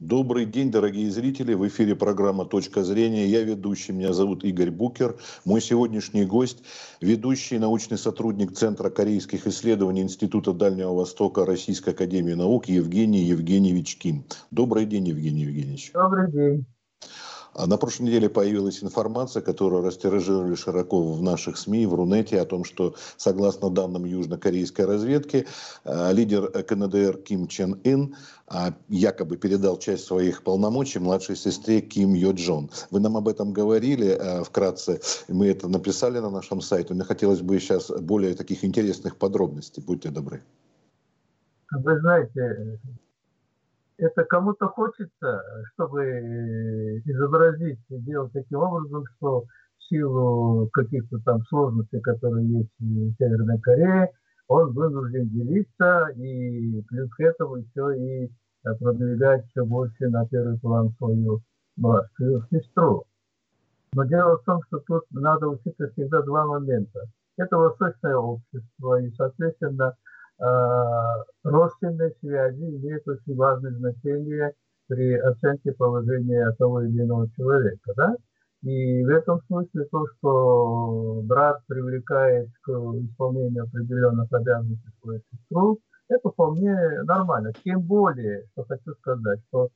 Добрый день, дорогие зрители. В эфире программа «Точка зрения». Я ведущий, меня зовут Игорь Букер. Мой сегодняшний гость – ведущий научный сотрудник Центра корейских исследований Института Дальнего Востока Российской Академии Наук Евгений Евгеньевич Ким. Добрый день, Евгений Евгеньевич. Добрый день. А на прошлой неделе появилась информация, которую растиражировали широко в наших СМИ, в Рунете, о том, что, согласно данным южнокорейской разведки, э, лидер КНДР Ким Чен Ын а, якобы передал часть своих полномочий младшей сестре Ким Йо Джон. Вы нам об этом говорили э, вкратце, мы это написали на нашем сайте. Мне хотелось бы сейчас более таких интересных подробностей. Будьте добры. Вы знаете, это кому-то хочется, чтобы изобразить, сделать таким образом, что в силу каких-то там сложностей, которые есть в Северной Корее, он вынужден делиться и плюс к этому еще и продвигать все больше на первый план свою младшую сестру. Но дело в том, что тут надо учитывать всегда два момента. Это восточное общество, и, соответственно, Э, родственные связи имеют очень важное значение при оценке положения того или иного человека. Да? И в этом смысле то, что брат привлекает к исполнению определенных обязанностей свою сестру, это вполне нормально. Тем более, что хочу сказать, что э,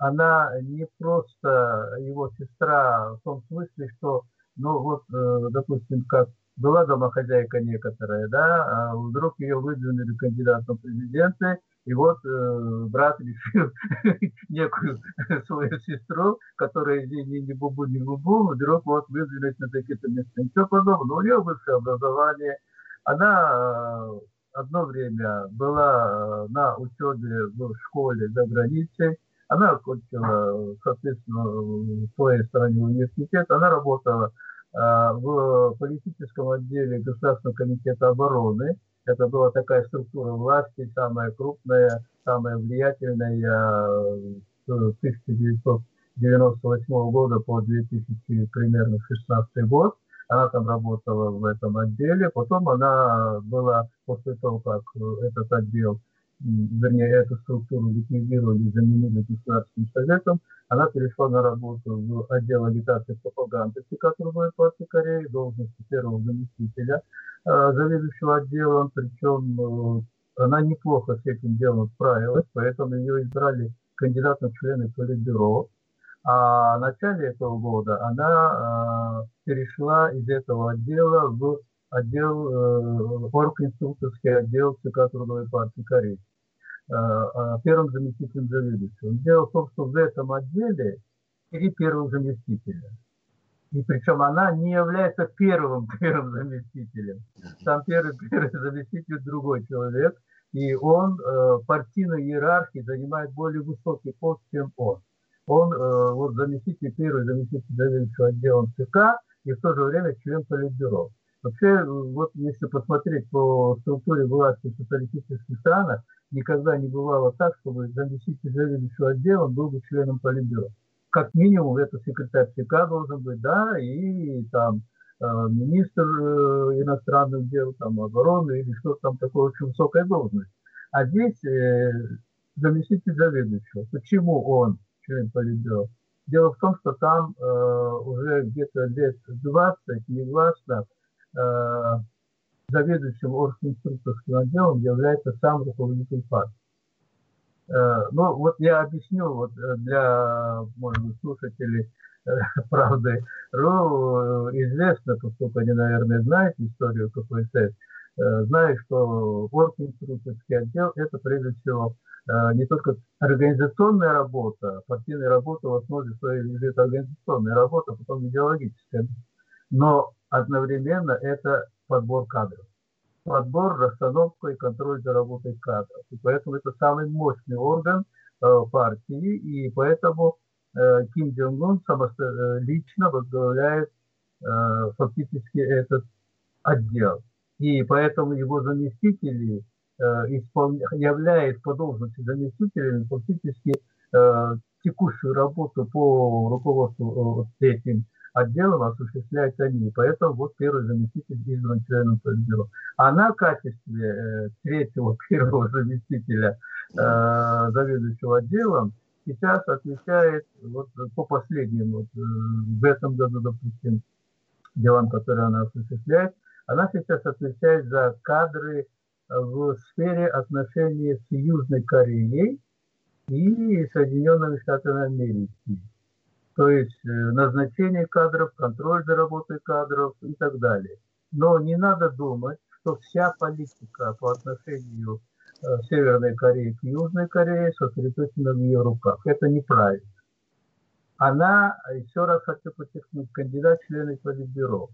она не просто его сестра в том смысле, что, ну вот, э, допустим, как была домохозяйка некоторая, да, а вдруг ее выдвинули кандидатом в президенты, и вот э, брат решил некую свою сестру, которая здесь ни, ни бубу, ни бубу, вдруг вот выдвинуть на какие-то места. Ничего подобного. У нее высшее образование. Она э, одно время была э, на учебе в школе за границей. Она окончила, соответственно, в своей стране университет. Она работала в политическом отделе Государственного комитета обороны. Это была такая структура власти, самая крупная, самая влиятельная с 1998 года по 2000 примерно 16 год. Она там работала в этом отделе. Потом она была, после того, как этот отдел вернее, эту структуру ликвидировали заменили государственным советом, она перешла на работу в отдел агитации и пропаганды Трудовой партии Кореи, должности первого заместителя э, заведующего отделом, причем э, она неплохо с этим делом справилась, поэтому ее избрали кандидатом в члены Политбюро. А в начале этого года она э, перешла из этого отдела в отдел, э, оргинструкторский отдел ЦК Трудовой партии Кореи, э, э, первым заместителем заведующего. Дело в том, что в этом отделе три первых заместителя. И причем она не является первым первым заместителем. Там первый первый заместитель другой человек, и он э, партийной иерархии занимает более высокий пост, чем он. Он э, вот заместитель, первый заместитель заведующего отделом ЦК и в то же время член Политбюро. Вообще, вот если посмотреть по структуре власти в социалистических странах, никогда не бывало так, чтобы заместитель заведующего отделом был бы членом Политбюро. Как минимум, это секретарь ЦК должен быть, да, и там э, министр э, иностранных дел, там, обороны или что-то там такое очень высокая должность. А здесь э, заместитель заведующего. Почему он член Политбюро? Дело в том, что там э, уже где-то лет 20 негласно заведующим оргинструкторским отделом является сам руководитель партии. Э, ну, вот я объясню вот э, для, может быть, слушателей правды РУ известно, поскольку они, наверное, знают историю КПСС, знают, что оргинструкторский отдел – это, прежде всего, не только организационная работа, партийная работа в основе своей лежит организационная работа, а потом идеологическая. Но одновременно это подбор кадров. Подбор, расстановка и контроль за работой кадров. И поэтому это самый мощный орган э, партии, и поэтому э, Ким Джонг Ун э, лично возглавляет э, фактически этот отдел. И поэтому его заместители э, исполня... являют по должности заместителями фактически э, текущую работу по руководству э, этим отделом осуществляют они. Поэтому вот первый заместитель избран членом Политбюро. Она в качестве э, третьего первого заместителя э, заведующего отделом сейчас отвечает, вот по последним, вот, э, в этом году, допустим, делам, которые она осуществляет, она сейчас отвечает за кадры в сфере отношений с Южной Кореей и Соединенными Штатами Америки. То есть э, назначение кадров, контроль за работой кадров и так далее. Но не надо думать, что вся политика по отношению э, Северной Кореи к Южной Корее сосредоточена в ее руках. Это неправильно. Она, еще раз хочу подчеркнуть, кандидат в члены Политбюро.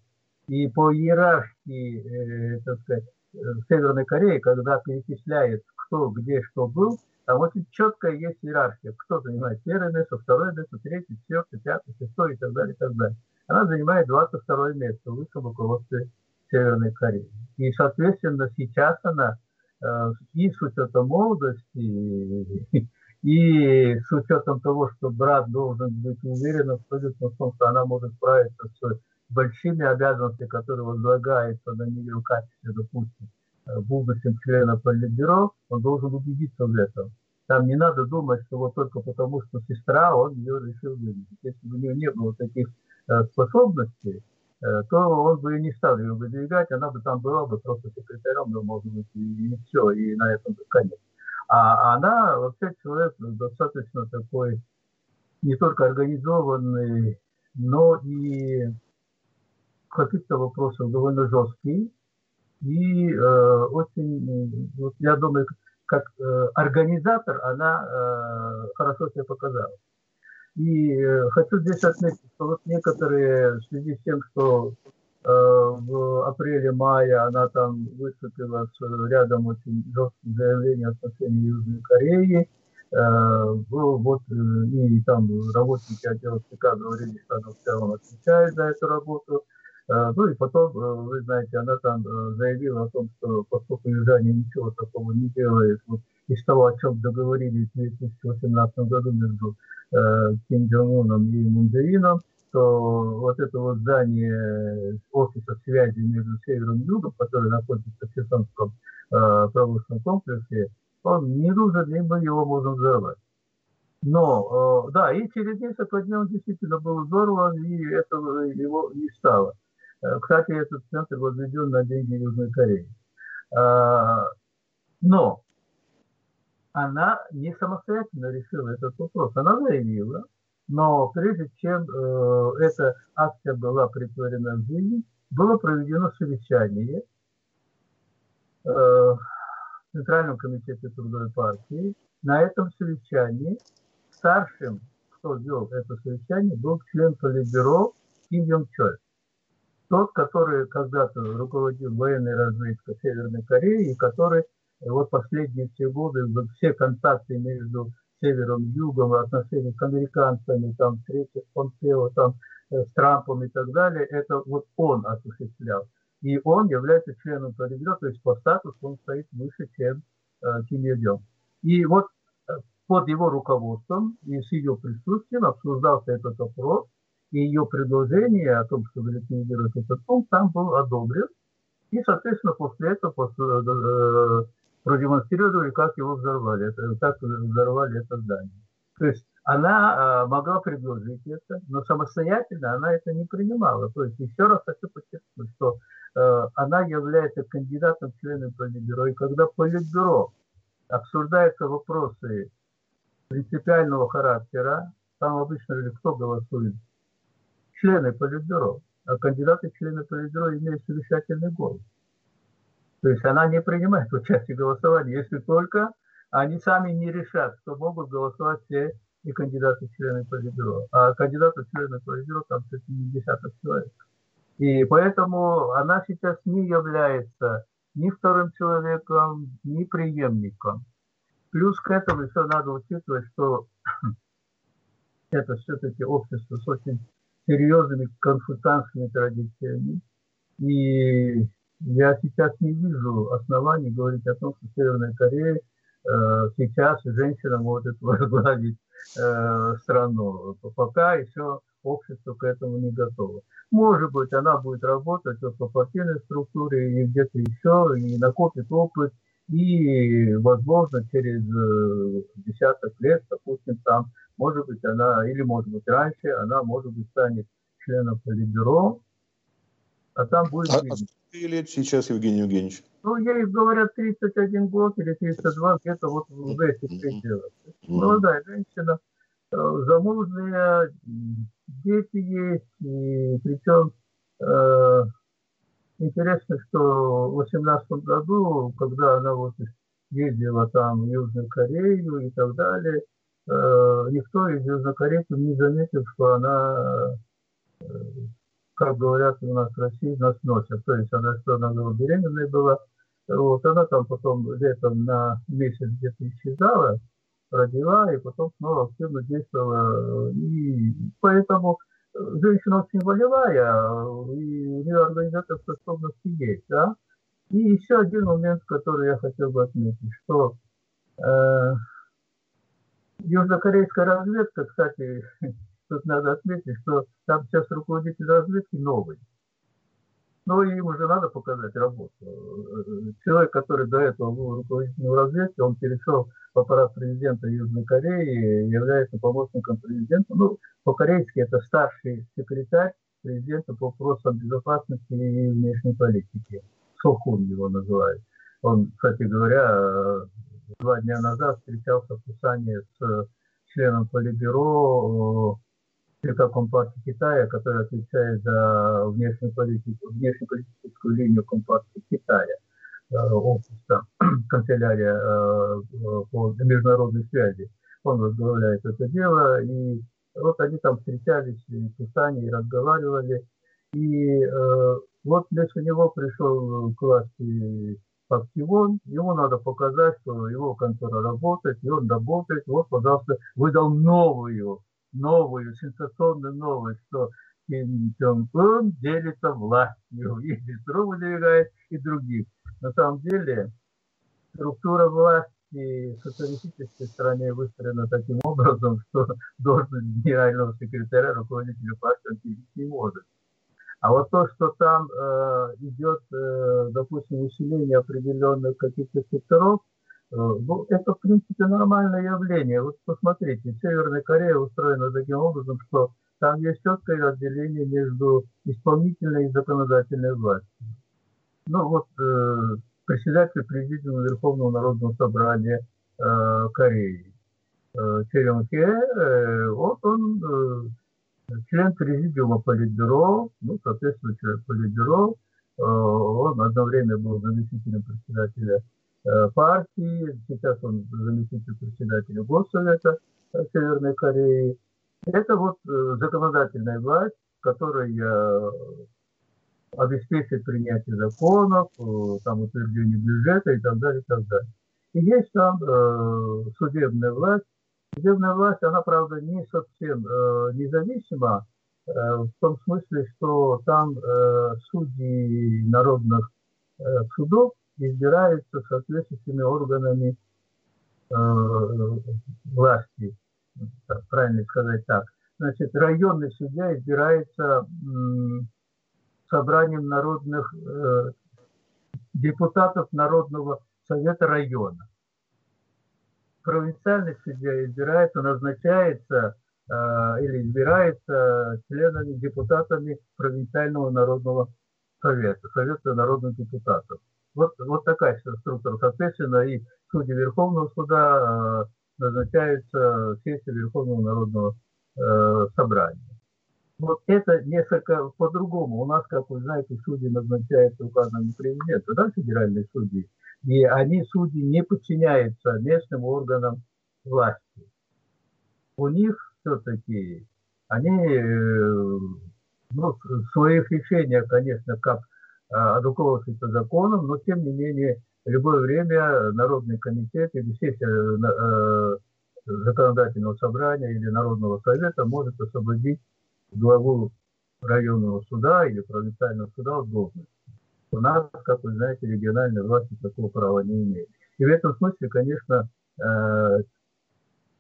И по иерархии, э, так сказать, э, Северной Кореи, когда перечисляет, кто где что был, там очень четкая есть иерархия. Кто занимает первое место, второе место, третье, четвертое, пятое, шестое и так далее, и так далее. Она занимает 22 место в высшем руководстве Северной Кореи. И, соответственно, сейчас она э, и с учетом молодости, и с учетом того, что брат должен быть уверен абсолютно в том, что она может справиться с большими обязанностями, которые возлагаются на нее в качестве, допустим, будущим члена Политбюро, он должен убедиться в этом. Там не надо думать, что вот только потому, что сестра, он ее решил выделить. Если бы у нее не было таких э, способностей, э, то он бы не стал ее выдвигать, она бы там была бы просто секретарем, ну, может быть, и, и все, и на этом бы конец. А она вообще человек достаточно такой, не только организованный, но и в каких-то вопросах довольно жесткий. И э, очень, вот я думаю, как э, организатор она э, хорошо себя показала. И э, хочу здесь отметить, что вот некоторые в связи с тем, что э, в апреле-мае она там выступила с рядом очень жестких заявлений в отношении Южной Кореи, э, вот э, и там работники отдела ЦК говорили, что она в целом отвечает за эту работу. Э, ну и потом, э, вы знаете, она там э, заявила о том, что поскольку южане ничего такого не делают, вот из того, о чем договорились в 2018 году между Ким Джон Уном и Мундеином, то вот это вот здание офиса связи между севером и югом, которое находится в Херсонском э, промышленном комплексе, он не нужен, и его можем взорвать. Но, э, да, и через несколько дней он действительно был взорван, и этого его не стало. Э, кстати, этот центр возведен на деньги Южной Кореи. А, но она не самостоятельно решила этот вопрос. Она заявила, но прежде чем э, эта акция была притворена в жизнь, было проведено совещание э, в Центральном комитете трудовой партии. На этом совещании старшим, кто вел это совещание, был член Политбюро Ким Йонг Чоль тот, который когда-то руководил военной разведкой Северной Кореи, и который вот последние все годы, все контакты между севером югом, отношения к американцам, там, встречи с Помпео, там, э, с Трампом и так далее, это вот он осуществлял. И он является членом Политбюро, то есть по статусу он стоит выше, чем э, Ким Ир И вот э, под его руководством и с ее присутствием обсуждался этот вопрос, и ее предложение о том, чтобы лицензировать этот пункт, там был одобрен. И, соответственно, после этого после, э, продемонстрировали, как его взорвали, как взорвали это здание. То есть она э, могла предложить это, но самостоятельно она это не принимала. То есть еще раз хочу подчеркнуть, что э, она является кандидатом в члены Политбюро. И когда Политбюро обсуждаются вопросы принципиального характера, там обычно кто голосует члены Политбюро, а кандидаты члены Политбюро имеют совещательный голос. То есть она не принимает участие в голосовании, если только они сами не решат, что могут голосовать все и кандидаты члены Политбюро. А кандидаты члены Политбюро там чуть не десяток человек. И поэтому она сейчас не является ни вторым человеком, ни преемником. Плюс к этому еще надо учитывать, что это все-таки общество с очень серьезными конфутанскими традициями. И я сейчас не вижу оснований говорить о том, что Северная Корея э, сейчас женщина может возглавить э, страну. Пока еще общество к этому не готово. Может быть, она будет работать по партийной структуре и где-то еще, и накопит опыт, и, возможно, через э, десяток лет, допустим, там может быть, она, или может быть раньше, она, может быть, станет членом Политбюро, а там будет... А, а сколько лет сейчас, Евгений Евгеньевич? Ну, ей говорят 31 год или 32, где-то вот в этих пределах. Молодая женщина, э, замужняя, дети есть, и причем э, интересно, что в 18 году, когда она вот ездила там в Южную Корею и так далее, э, никто из южнокорейцев не заметил, что она, э, как говорят у нас в России, нас носит. То есть она, что она была беременной была, вот, она там потом летом на месяц где-то исчезала, родила, и потом снова активно действовала. И поэтому женщина очень волевая, и у нее организаторская способности есть, да. И еще один момент, который я хотел бы отметить, что э, южнокорейская разведка, кстати, тут надо отметить, что там сейчас руководитель разведки новый. Но им уже надо показать работу. Человек, который до этого был руководителем разведки, он перешел в аппарат президента Южной Кореи, является помощником президента. Ну, по-корейски это старший секретарь президента по вопросам безопасности и внешней политики. Сохун его называют. Он, кстати говоря, два дня назад встречался в Пусане с членом Политбюро ЦК Компартии Китая, который отвечает за внешнюю политику, внешнеполитическую линию Компартии Китая, э, офиса, канцелярия э, по международной связи. Он возглавляет это дело, и вот они там встречались в Пусане и разговаривали. И э, вот вместо него пришел к власти Пактивон, ему надо показать, что его контора работает, и он работает. Вот, пожалуйста, выдал новую новую, сенсационную новость, что Ким Чон Ын делится властью, и Петров выдвигает, и других. На самом деле структура власти в социалистической стране выстроена таким образом, что должность генерального секретаря руководителя партии он не может. А вот то, что там э, идет, э, допустим, усиление определенных каких-то секторов, Э, ну, это, в принципе, нормальное явление. Вот посмотрите, Северная Корея устроена таким образом, что там есть четкое отделение между исполнительной и законодательной властью. Ну вот э, председатель президиума Верховного Народного Собрания э, Кореи э, Черен Хе, э, вот он э, член президиума Политбюро, ну, соответственно, член Политбюро, э, он одно время был заместителем председателя Э, партии, сейчас он заместитель председателя Госсовета э, Северной Кореи. Это вот законодательная власть, которая обеспечит принятие законов, там утверждение бюджета и так далее, и так далее. И есть там судебная власть. Судебная власть, она, правда, не совсем э, независима, э, в том смысле, что там э, судьи народных э, судов избираются соответствующими органами э, власти, так, правильно сказать так. Значит, районный судья избирается э, собранием народных э, депутатов Народного совета района. Провинциальный судья избирается, назначается э, или избирается членами, депутатами провинциального народного совета, совета народных депутатов. Вот, вот такая структура. Соответственно, и судьи Верховного суда э, назначаются сессией Верховного народного э, собрания. Вот это несколько по-другому. У нас, как вы знаете, судьи назначаются указанным президента, да, федеральные судьи. И они, судьи, не подчиняются местным органам власти. У них все-таки они э, ну, в своих решениях, конечно, как руководствуется законом, но тем не менее в любое время Народный комитет или сессия э, законодательного собрания или Народного совета может освободить главу районного суда или провинциального суда от должности. У нас, как вы знаете, региональная власть такого права не имеет. И в этом смысле, конечно, э,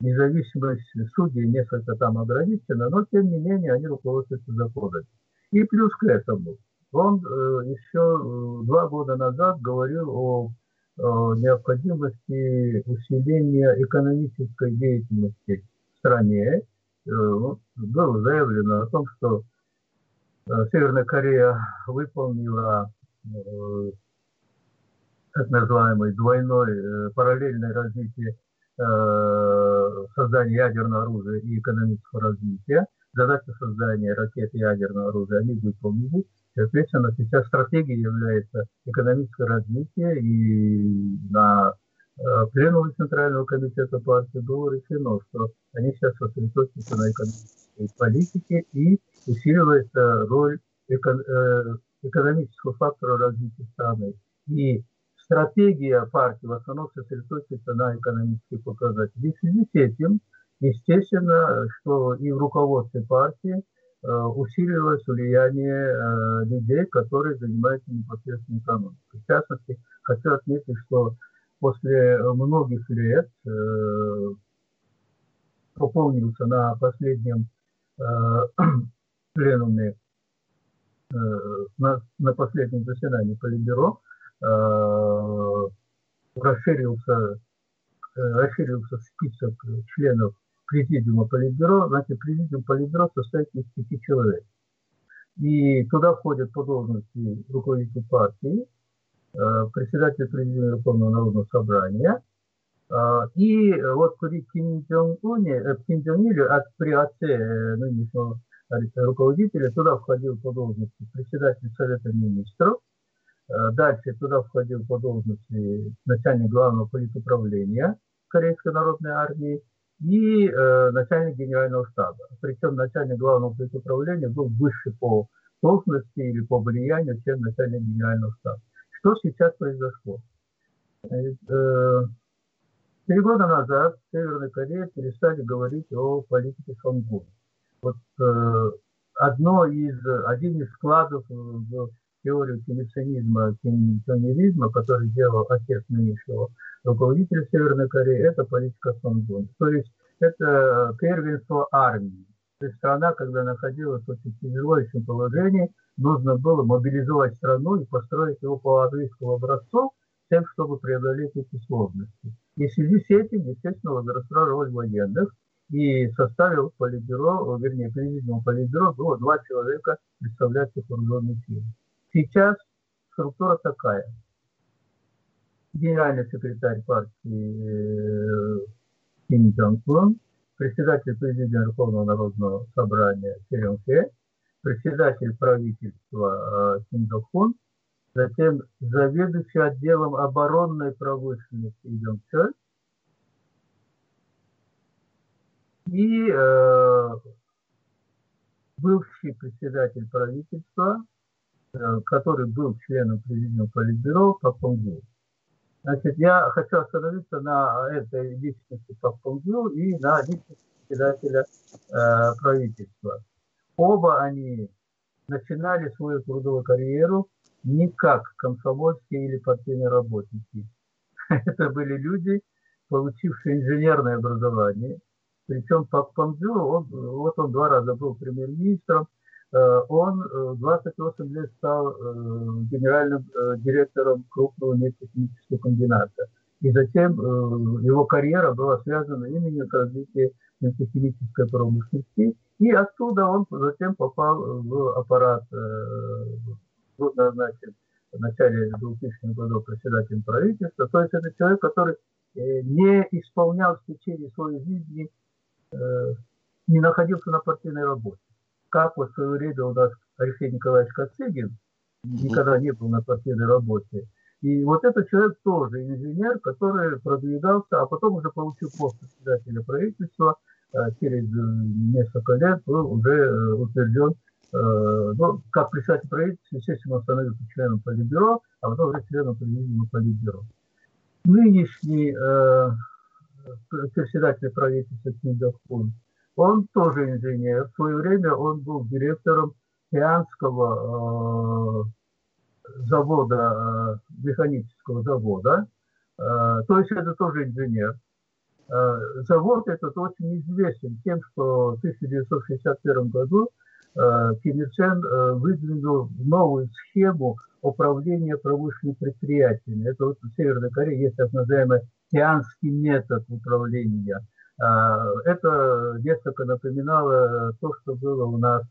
независимость судей несколько там ограничена, но тем не менее они руководствуются законами. И плюс к этому – он э, еще э, два года назад говорил о, необходимости усиления экономической деятельности стране было заявлено о том, что Северная Корея выполнила так называемый двойной параллельное развитие создания ядерного оружия и экономического развития. Задача создания ракет и ядерного оружия они выполнили. Соответственно, сейчас стратегией является экономическое развитие, и на э, пленуме Центрального комитета партии было решено, что они сейчас сосредоточатся на экономической политике и усиливается роль эко э, экономического фактора развития страны. И стратегия партии в основном сосредоточится на экономических показателях. В связи с этим, естественно, что и в руководстве партии Э, усиливалось влияние э, людей, которые занимаются непосредственно экономикой. В частности, хочу отметить, что после многих лет э, пополнился на последнем пленуме, на, на последнем заседании Политбюро, расширился, расширился список членов президиума Политбюро, значит, президиум Политбюро состоит из пяти человек. И туда входят по должности руководитель партии, э, председатель президиума Верховного Народного Собрания, э, и вот при Ким Чон Уне, э, Ким Чон Иле, от, при отце нынешнего руководителя, туда входил по должности председатель Совета Министров, дальше туда входил по должности начальник главного политуправления Корейской Народной Армии, и э, начальник генерального штаба. Причем начальник главного управления был выше по должности или по влиянию, чем начальник генерального штаба. Что сейчас произошло? Э, три года назад в Северной Корее перестали говорить о политике Сонгуна. Вот э, одно из, один из складов в теорию кимицинизма, кимицинизма, который делал отец нынешнего руководителя Северной Кореи, это политика Сонгун. То есть это первенство армии. То есть страна, когда находилась в очень тяжелейшем положении, нужно было мобилизовать страну и построить его по английскому образцу, тем, чтобы преодолеть эти сложности. И в связи с этим, естественно, возросла роль военных, и составил Политбюро, вернее, президиум Политбюро было два человека, представляющих вооруженные силы. Сейчас структура такая – генеральный секретарь партии Ким Чон Кун, председатель президиума Верховного Народного Собрания Черен Хе, председатель правительства Ким Док Хун, затем заведующий отделом оборонной промышленности Идем Чоль и э, бывший председатель правительства, э, который был членом президиума Политбюро Пак Пунгю. Значит, я хочу остановиться на этой личности Папунгю и на личности председателя э, правительства. Оба они начинали свою трудовую карьеру не как комсомольские или партийные работники. Это были люди, получившие инженерное образование. Причем Пак Памджу, он, вот он два раза был премьер-министром, Э, он 28 э, лет стал э, генеральным директором крупного нефтехимического комбината. И затем его карьера была связана именно с развитием нефтехимической промышленности. И оттуда он затем попал в аппарат, был в начале 2000 годов председателем правительства. То есть это человек, который не исполнял в течение своей жизни, не находился на партийной работе как вот в свое время у нас Алексей Николаевич Косыгин никогда не был на партийной работе. И вот этот человек тоже инженер, который продвигался, а потом уже получил пост председателя правительства, э, через несколько лет был уже э, утвержден, э, ну, как председатель правительства, естественно, он становится членом Политбюро, а потом уже членом президиума Политбюро. Нынешний э, председатель правительства Док он тоже инженер. В свое время он был директором Пианского э, завода, э, механического завода. Э, то есть это тоже инженер. Э, завод этот очень известен тем, что в 1961 году э, Ким Чен э, выдвинул новую схему управления промышленными предприятиями. Это вот в Северной Корее есть так называемый Пианский метод управления – Это несколько напоминало то, что было у нас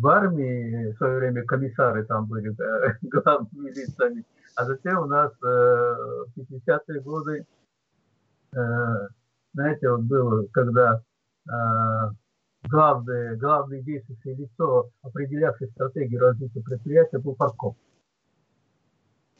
в армии. В свое время комиссары там были главными лицами, а затем у нас э, в 50-е годы, э, знаете, вот было, когда э, главное, главное действующее лицо, определявшее стратегию развития предприятия, был партком.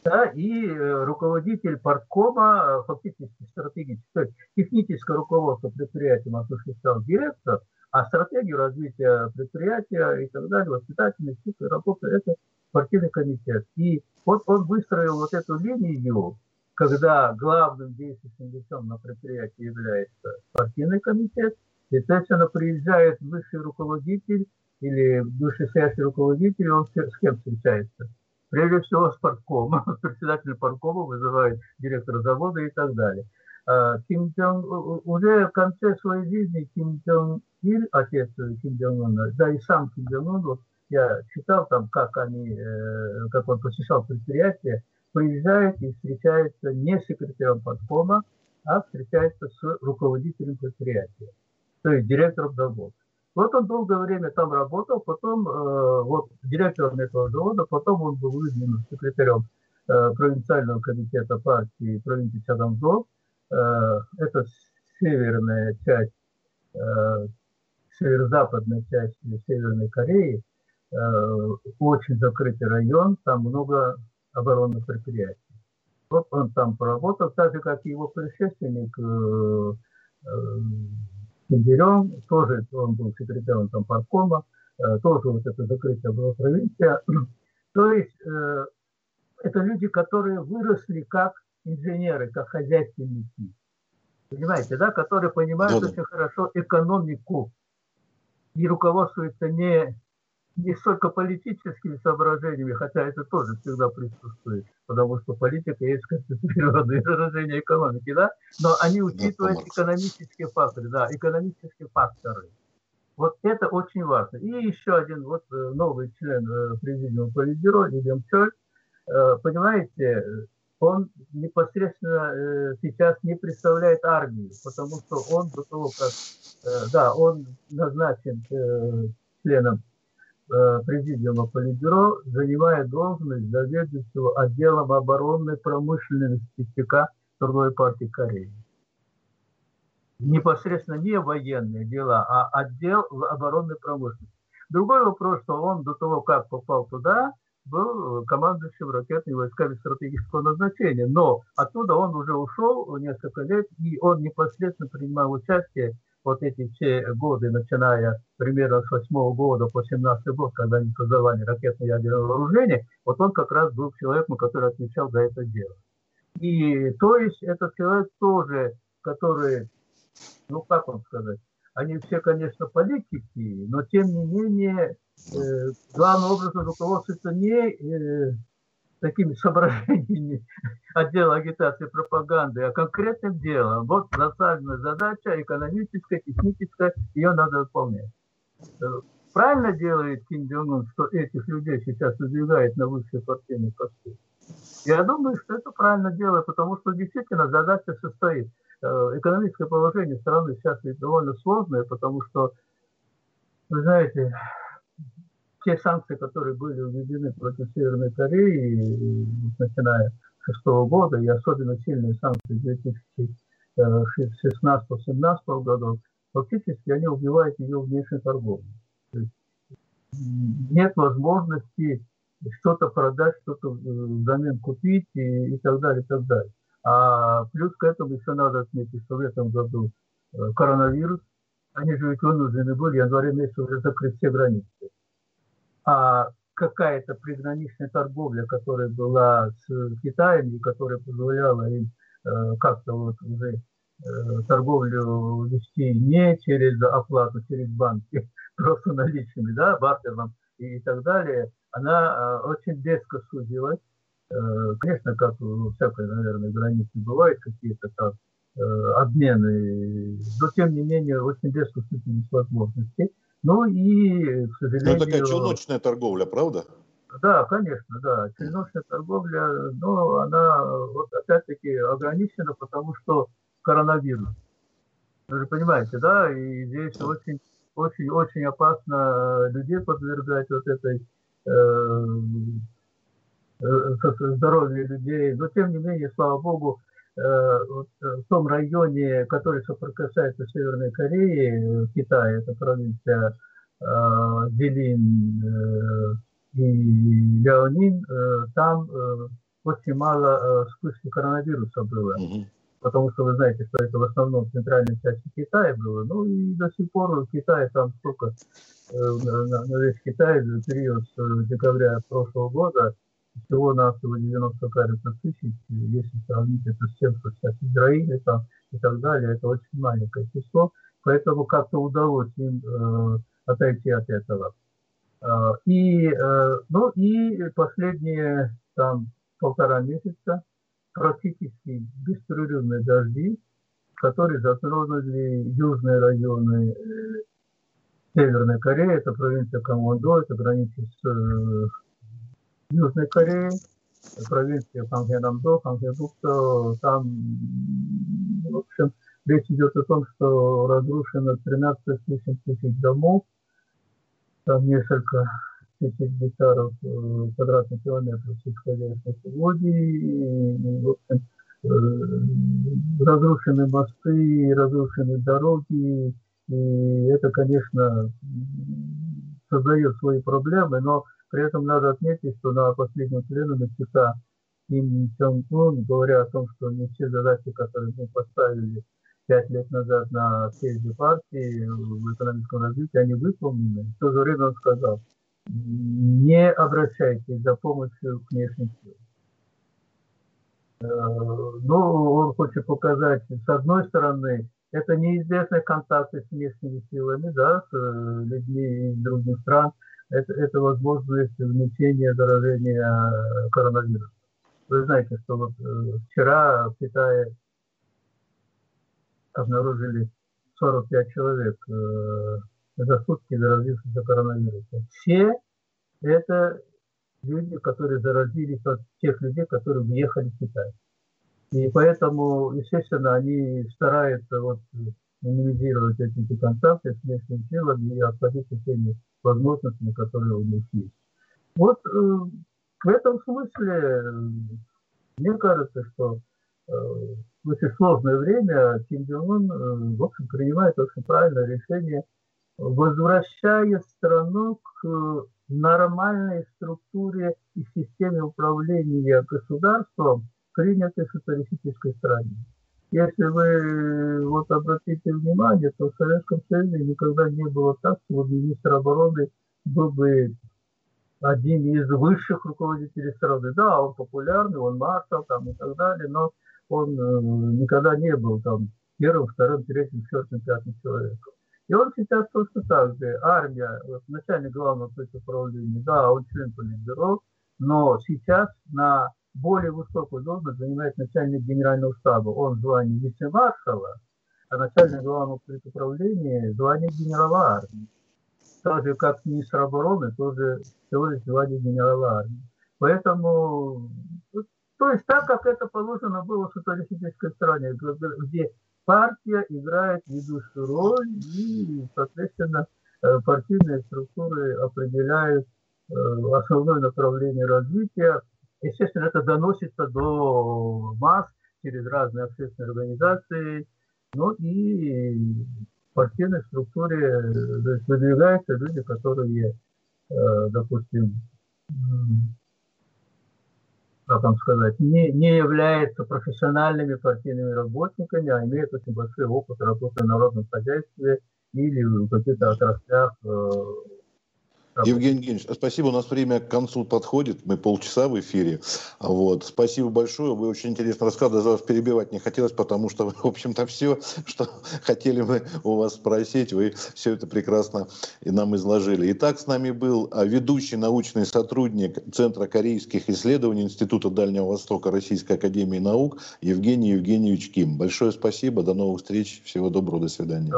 Да, и э, руководитель парткома, э, фактически стратегически, то есть техническое руководство предприятием осуществлял директор, а стратегию развития предприятия и так далее, воспитательные цикл работы, это партийный комитет. И вот он выстроил вот эту линию, когда главным действующим лицом на предприятии является партийный комитет, естественно, приезжает высший руководитель или вышестоящий руководитель, он с кем встречается? Прежде всего с парткома, председатель парткома вызывает директора завода и так далее. А, Ким Чон, уже в конце своей жизни Ким Чон Ир, отец Ким Чон Уна, да и сам Ким Чон Ун, вот я читал там, как они, э, как он посещал предприятие, приезжает и встречается не с секретарем подкома, а встречается с руководителем предприятия, то есть директором завода. Вот он долгое время там работал, потом э, вот директором этого завода, потом он был выдвинут секретарем э, провинциального комитета партии провинции Чадамзо, Э, это северная часть, э, северо-западная часть Северной Кореи, э, очень закрытый район, там много оборонных предприятий. Вот он там поработал, так же, как и его предшественник Киндерем, тоже он был секретарем там паркома, тоже вот это закрытая была провинция. То есть это люди, которые выросли как инженеры, как хозяйственники. Понимаете, да, которые понимают да, очень хорошо экономику и руководствуются не, не столько политическими соображениями, хотя это тоже всегда присутствует, потому что политика есть природное выражение экономики, да, но они учитывают да, экономические факторы, да, экономические факторы. Вот это очень важно. И еще один вот э, новый член э, президиума Политбюро, Ильям Чоль, э, понимаете, он непосредственно сейчас не представляет армию, потому что он до того, как, да, он назначен членом президиума Политбюро, занимает должность заведующего отделом оборонной промышленности ЦК Трудовой партии Кореи. Непосредственно не военные дела, а отдел оборонной промышленности. Другой вопрос, что он до того, как попал туда, был командующим ракетными войсками стратегического назначения. Но оттуда он уже ушел несколько лет, и он непосредственно принимал участие вот эти все годы, начиная примерно с 8 года по 17 год, когда они создавали ракетно-ядерное вооружение, вот он как раз был человеком, который отвечал за это дело. И то есть этот человек тоже, который, ну как вам сказать, они все, конечно, политики, но тем не менее э, главным образом руководствуются не э, такими соображениями отдела агитации и пропаганды, а конкретным делом. Вот заставленная задача экономическая, техническая, ее надо выполнять. Э, правильно делает Ким Джон Ун, что этих людей сейчас выдвигает на высшие партийные посты? Я думаю, что это правильно делает, потому что действительно задача состоит. Э, экономическое положение страны сейчас довольно сложное, потому что, вы знаете, те санкции, которые были введены против Северной Кореи, начиная с шестого года, и особенно сильные санкции 2016-2017 годов, фактически они убивают ее внешнюю торговлю. нет возможности что-то продать, что-то взамен купить и, и так далее, и так далее. А плюс к этому еще надо отметить, что в этом году э, коронавирус, они же ведь вынуждены были в январе месяце уже закрыть все границы а какая-то приграничная торговля, которая была с Китаем и которая позволяла им э, как-то вот уже э, торговлю вести не через оплату, через банки, просто наличными, да, бартером и, так далее, она э, очень резко сузилась. Конечно, как у всякой, наверное, границы бывают какие-то там обмены, но тем не менее очень резко сузились возможности. Ну и, к сожалению... Ну, такая челночная торговля, правда? Да, конечно, да. Череночная торговля, но она вот опять-таки ограничена, потому что коронавирус. Вы же понимаете, да? И здесь очень, очень, очень опасно людей подвергать вот этой э, э, здоровью людей. Но тем не менее, слава богу, э, вот в том районе, который соприкасается с Северной Кореей, Китае, это провинция э, Делин, э, и Ляонин, э, там э, очень мало э, вспышки коронавируса было. Угу. Потому что вы знаете, что это в основном в центральной части Китая было. Ну и до сих пор в Китае там сколько, на, весь Китай период с декабря прошлого года всего на всего 90 кажется, тысяч, если сравнить это с тем, что сейчас в Израиле там и так далее, это очень маленькое число, поэтому как-то удалось им э, отойти от этого. А, и, э, ну, и последние там полтора месяца практически беспрерывные дожди, которые затронули южные районы э, Северной Кореи, это провинция Камондо, это граница с э, Южной Кореей, провинция Хангенамдо, Хангенбукто, там, в общем, речь идет о том, что разрушено 13 тысяч домов, там несколько тысяч гектаров э, квадратных километров сельскохозяйственных угодий, в общем, э, разрушены мосты, разрушены дороги, и это, конечно, создает свои проблемы, но при этом надо отметить, что на последнем пленуме ЦК Ким Чон Ун, говоря о том, что не все задачи, которые мы поставили пять лет назад на съезде партии в экономическом развитии, они выполнены. В то же время он сказал, не обращайтесь за помощью к внешним силам. Э, ну, он хочет показать, с одной стороны, это неизвестные контакты с внешними силами, да, с э, людьми из других стран, это, это возможность внесения заражения коронавирусом. Вы знаете, что вот э, вчера в Китае обнаружили 45 человек э, за сутки заразившихся коронавирусом. Все это люди, которые заразились от тех людей, которые въехали в Китай. И поэтому, естественно, они стараются вот минимизировать эти контакты с местными силами и обходиться теми возможностями, которые у них есть. Вот э, в этом смысле мне кажется, что э, в очень сложное время Ким Джон Ун, э, в общем, принимает очень правильное решение, возвращая страну к нормальной структуре и системе управления государством, принятой в социалистической стране. Если вы вот обратите внимание, то в Советском Союзе никогда не было так, что министр обороны был бы один из высших руководителей страны. Да, он популярный, он маршал там и так далее, но он э, никогда не был там первым, вторым, третьим, четвертым, пятым человеком. И он сейчас точно так же. Армия, вот, начальник главного управления, да, он член политбюро, но сейчас на более высокую должность занимает начальник генерального штаба. Он звание вице-маршала, а начальник главного управления звание генерала армии. Так же, как министр обороны, тоже всего лишь звание генерала армии. Поэтому то есть так, как это положено было в социалистической стране, где партия играет ведущую роль и, соответственно, э, партийные структуры определяют э, основное направление развития. Естественно, это доносится до масс через разные общественные организации, ну и в партийной структуре э, выдвигаются люди, которые, допустим, как вам сказать, не, не являются профессиональными партийными работниками, а имеют очень большой опыт работы в народном хозяйстве или в каких-то отраслях э, Евгений Евгеньевич, спасибо. У нас время к концу подходит. Мы полчаса в эфире. Вот. Спасибо большое. Вы очень интересно рассказывали. Даже вас перебивать не хотелось, потому что, в общем-то, все, что хотели мы у вас спросить, вы все это прекрасно и нам изложили. Итак, с нами был а, ведущий научный сотрудник Центра корейских исследований Института Дальнего Востока Российской Академии Наук Евгений Евгеньевич Ким. Большое спасибо. До новых встреч. Всего доброго. До свидания.